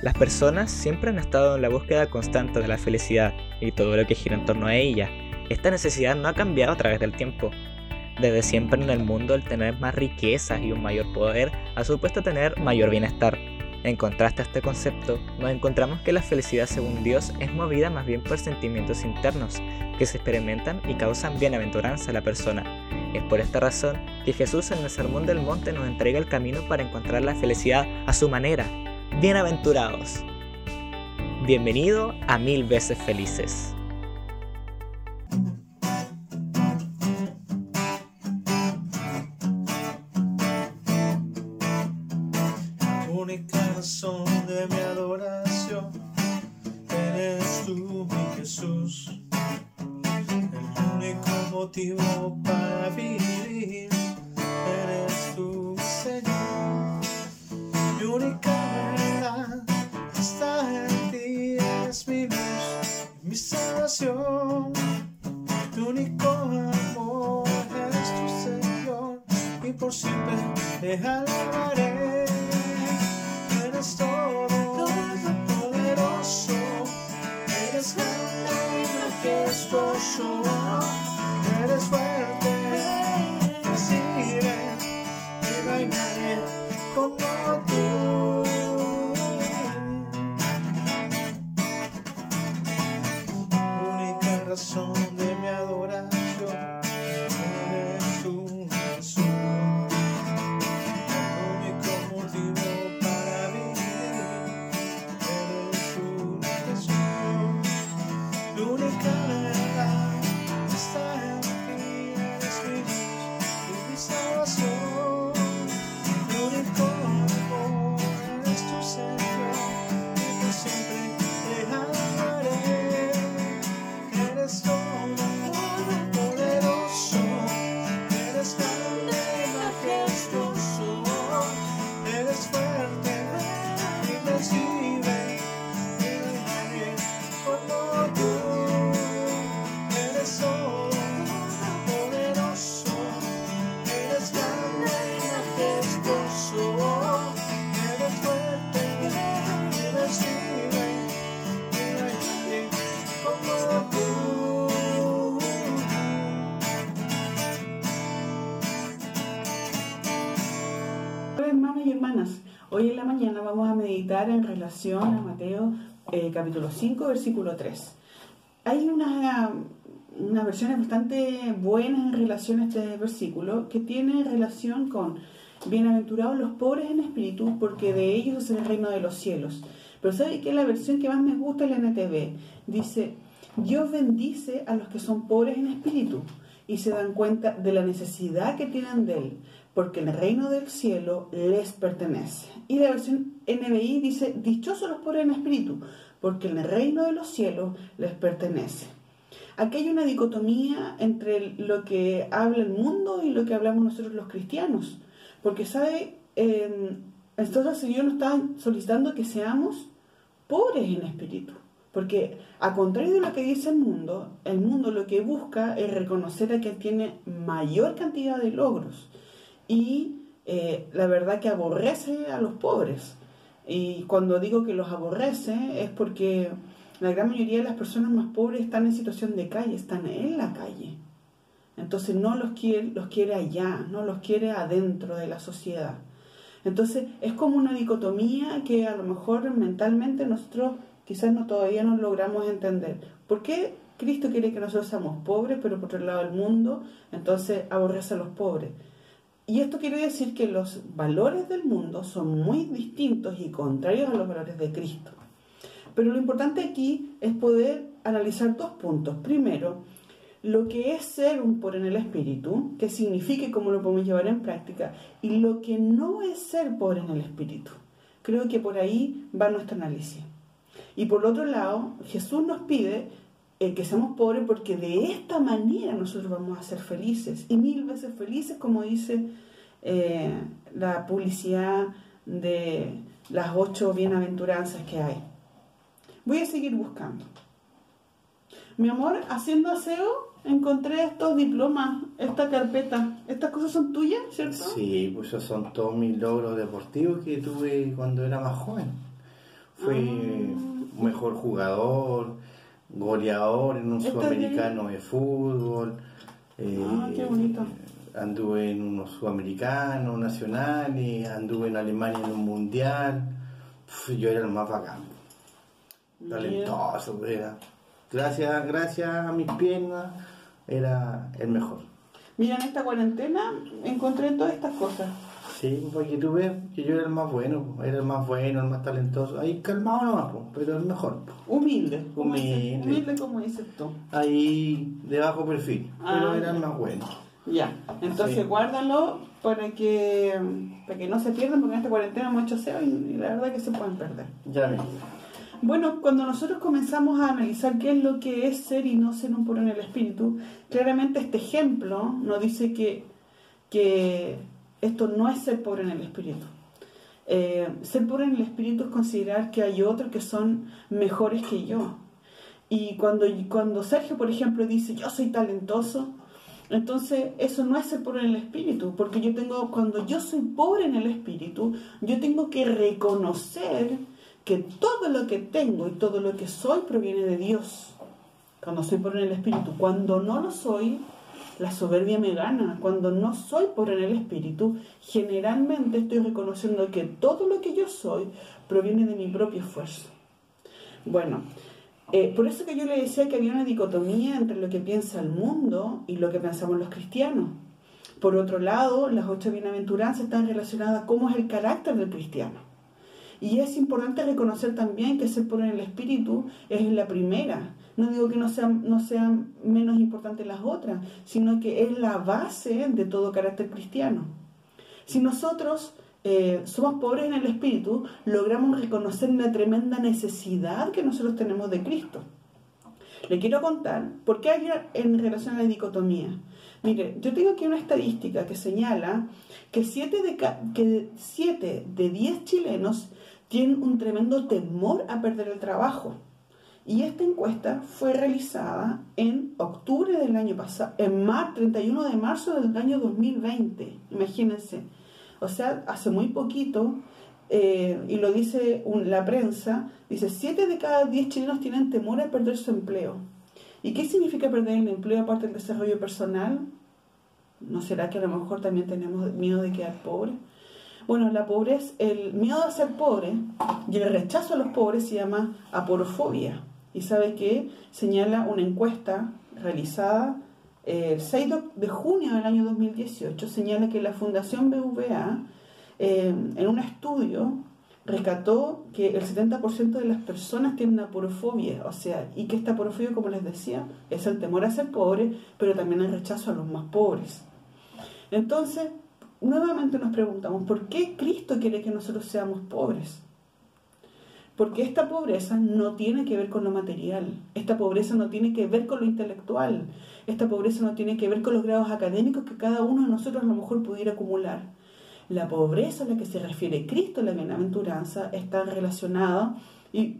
Las personas siempre han estado en la búsqueda constante de la felicidad y todo lo que gira en torno a ella. Esta necesidad no ha cambiado a través del tiempo. Desde siempre en el mundo el tener más riquezas y un mayor poder ha supuesto tener mayor bienestar. En contraste a este concepto, nos encontramos que la felicidad según Dios es movida más bien por sentimientos internos que se experimentan y causan bienaventuranza a la persona. Es por esta razón que Jesús en el Sermón del Monte nos entrega el camino para encontrar la felicidad a su manera, bienaventurados. Bienvenido a Mil veces felices. Única razón de mi adoración, eres tú, mi Jesús. El único motivo para vivir, eres tú, Señor. Mi única mi salvación. Tu único amor eres tu Señor, y por siempre hoy en la mañana vamos a meditar en relación a Mateo eh, capítulo 5, versículo 3. Hay unas unas versiones bastante buenas en relación a este versículo que tiene relación con bienaventurados los pobres en espíritu porque de ellos es el reino de los cielos. Pero ¿sabe qué? La versión que más me gusta es la NTV. Dice, Dios bendice a los que son pobres en espíritu y se dan cuenta de la necesidad que tienen de Él, porque el reino del cielo les pertenece. Y la versión NBI dice, dichosos los pobres en espíritu, porque el reino de los cielos les pertenece. Aquí hay una dicotomía entre lo que habla el mundo y lo que hablamos nosotros los cristianos, porque sabe, eh, entonces el Señor nos está solicitando que seamos pobres en espíritu. Porque a contrario de lo que dice el mundo, el mundo lo que busca es reconocer a quien tiene mayor cantidad de logros y eh, la verdad que aborrece a los pobres. Y cuando digo que los aborrece es porque la gran mayoría de las personas más pobres están en situación de calle, están en la calle. Entonces no los quiere, los quiere allá, no los quiere adentro de la sociedad. Entonces es como una dicotomía que a lo mejor mentalmente nosotros quizás no todavía no logramos entender. ¿Por qué Cristo quiere que nosotros seamos pobres, pero por otro lado el mundo entonces aborrece a los pobres? Y esto quiere decir que los valores del mundo son muy distintos y contrarios a los valores de Cristo. Pero lo importante aquí es poder analizar dos puntos. Primero, lo que es ser un pobre en el espíritu, qué significa cómo lo podemos llevar en práctica, y lo que no es ser pobre en el espíritu. Creo que por ahí va nuestro análisis. Y por otro lado, Jesús nos pide eh, que seamos pobres porque de esta manera nosotros vamos a ser felices y mil veces felices, como dice eh, la publicidad de las ocho bienaventuranzas que hay. Voy a seguir buscando. Mi amor, haciendo aseo, encontré estos diplomas, esta carpeta. Estas cosas son tuyas, ¿cierto? Sí, pues esos son todos mis logros deportivos que tuve cuando era más joven. Fui mejor jugador, goleador en un ¿Estás sudamericano de fútbol. Ah, qué eh, bonito. Anduve en unos sudamericanos nacionales, anduve en Alemania en un mundial. Yo era el más bacán, talentoso, era. Gracias, gracias a mis piernas, era el mejor. Mira, en esta cuarentena encontré todas estas cosas. Sí, porque tú ves que yo era el más bueno, era el más bueno, el más talentoso. Ahí calmado nomás, po, pero el mejor. po. Humilde. Humilde. humilde como dices tú. Ahí de bajo perfil, pero Ah, era el más bueno. Ya, entonces Sí. guárdalo para que, para que no se pierdan, porque en esta cuarentena hemos hecho SEO y, y la verdad que se pueden perder. Ya ves. Bueno, cuando nosotros comenzamos a analizar qué es lo que es ser y no ser un puro en el espíritu, claramente este ejemplo nos dice que, que esto no es ser pobre en el espíritu. Eh, ser pobre en el espíritu es considerar que hay otros que son mejores que yo. Y cuando, cuando Sergio, por ejemplo, dice yo soy talentoso, entonces eso no es ser pobre en el espíritu, porque yo tengo, cuando yo soy pobre en el espíritu, yo tengo que reconocer que todo lo que tengo y todo lo que soy proviene de Dios. Cuando soy pobre en el espíritu, cuando no lo soy, la soberbia me gana. Cuando no soy pobre en el espíritu, generalmente estoy reconociendo que todo lo que yo soy proviene de mi propio esfuerzo. Bueno, eh, por eso que yo le decía que había una dicotomía entre lo que piensa el mundo y lo que pensamos los cristianos. Por otro lado, las ocho bienaventuranzas están relacionadas a cómo es el carácter del cristiano. Y es importante reconocer también que ser por en el espíritu es la primera. No digo que no sean, no sean menos importantes las otras, sino que es la base de todo carácter cristiano. Si nosotros eh, somos pobres en el espíritu, logramos reconocer la tremenda necesidad que nosotros tenemos de Cristo. Le quiero contar por qué hay en relación a la dicotomía. Mire, yo tengo aquí una estadística que señala que 7 de, que siete de 10 chilenos tienen un tremendo temor a perder el trabajo. Y esta encuesta fue realizada en octubre del año pasado, en mar, 31 de marzo del año 2020. Imagínense. O sea, hace muy poquito, eh, y lo dice la prensa, dice, 7 de cada 10 chilenos tienen temor a perder su empleo. ¿Y qué significa perder el empleo aparte del desarrollo personal? ¿No será que a lo mejor también tenemos miedo de quedar pobres? Bueno, la pobreza, el miedo a ser pobre y el rechazo a los pobres se llama aporofobia. ¿Y sabe qué? Señala una encuesta realizada eh, el 6 de- junio del año 2018, señala que la Fundación BVA, eh, en un estudio, rescató que el 70% de las personas tienen aporofobia, o sea, y que esta aporofobia, como les decía, es el temor a ser pobre, pero también el rechazo a los más pobres. Entonces, nuevamente nos preguntamos, ¿por qué Cristo quiere que nosotros seamos pobres? Porque esta pobreza no tiene que ver con lo material, esta pobreza no tiene que ver con lo intelectual, esta pobreza no tiene que ver con los grados académicos que cada uno de nosotros a lo mejor pudiera acumular. La pobreza a la que se refiere Cristo la bienaventuranza está relacionada y,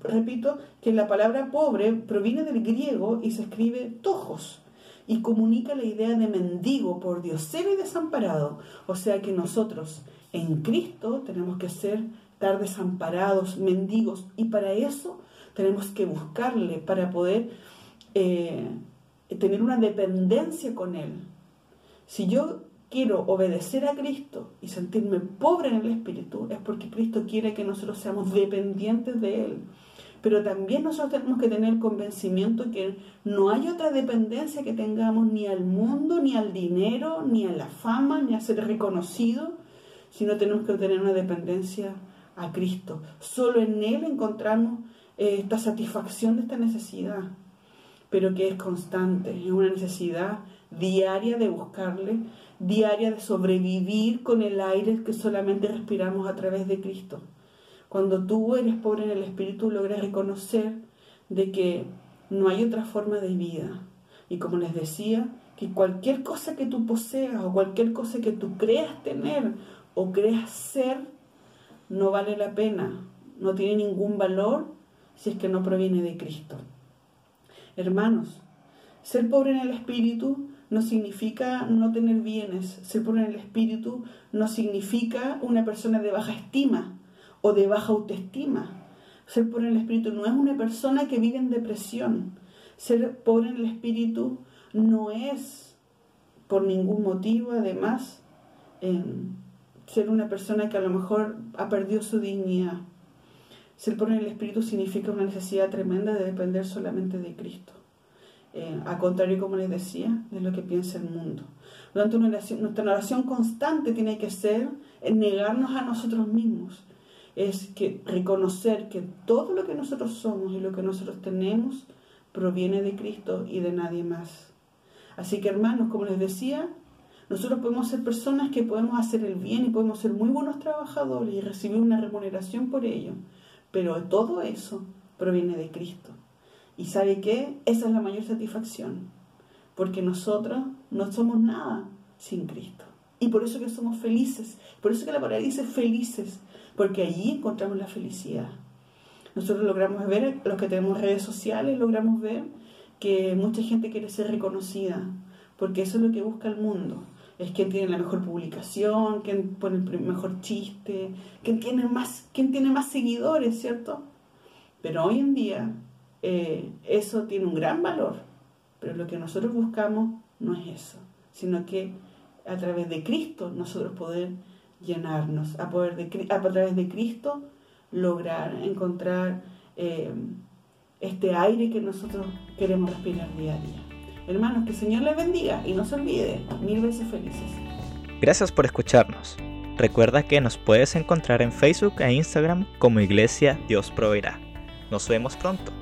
repito que la palabra pobre proviene del griego y se escribe tojos y comunica la idea de mendigo, por diosero y desamparado. O sea que nosotros en Cristo tenemos que ser, estar desamparados, mendigos, y para eso tenemos que buscarle, para poder eh, tener una dependencia con Él. Si yo quiero obedecer a Cristo y sentirme pobre en el Espíritu, es porque Cristo quiere que nosotros seamos dependientes de Él. Pero también nosotros tenemos que tener el convencimiento que no hay otra dependencia que tengamos ni al mundo, ni al dinero, ni a la fama, ni a ser reconocido, sino tenemos que tener una dependencia a Cristo. Solo en Él encontramos eh, esta satisfacción de esta necesidad, pero que es constante, es una necesidad diaria de buscarle, diaria de sobrevivir con el aire que solamente respiramos a través de Cristo. Cuando tú eres pobre en el espíritu, logras reconocer de que no hay otra forma de vida. Y como les decía, que cualquier cosa que tú poseas o cualquier cosa que tú creas tener o creas ser, no vale la pena, no tiene ningún valor si es que no proviene de Cristo. Hermanos, ser pobre en el espíritu no significa no tener bienes. Ser pobre en el espíritu no significa una persona de baja estima o de baja autoestima. Ser pobre en el espíritu no es una persona que vive en depresión. Ser pobre en el espíritu no es por ningún motivo, además, ser una persona que a lo mejor ha perdido su dignidad. Ser en el espíritu significa una necesidad tremenda de depender solamente de Cristo. Eh, a contrario, como les decía, de lo que piensa el mundo. Por nuestra oración constante tiene que ser negarnos a nosotros mismos. Es que reconocer que todo lo que nosotros somos y lo que nosotros tenemos proviene de Cristo y de nadie más. Así que hermanos, como les decía, nosotros podemos ser personas que podemos hacer el bien y podemos ser muy buenos trabajadores y recibir una remuneración por ello. Pero todo eso proviene de Cristo. ¿Y sabe qué? Esa es la mayor satisfacción, porque nosotros no somos nada sin Cristo. Y por eso que somos felices, por eso que la palabra dice felices, porque allí encontramos la felicidad. Nosotros logramos ver, los que tenemos redes sociales, logramos ver que mucha gente quiere ser reconocida, porque eso es lo que busca el mundo. Es quien tiene la mejor publicación, quien pone el mejor chiste, quien tiene más, tiene más seguidores, ¿cierto? Pero hoy en día eh, eso tiene un gran valor, pero lo que nosotros buscamos no es eso, sino que a través de Cristo nosotros poder llenarnos, a, poder de, a través de Cristo lograr encontrar eh, este aire que nosotros queremos respirar día a día. Hermanos, que el Señor les bendiga y no se olvide, mil veces felices. Gracias por escucharnos. Recuerda que nos puedes encontrar en Facebook e Instagram como Iglesia Dios Proveerá. Nos vemos pronto.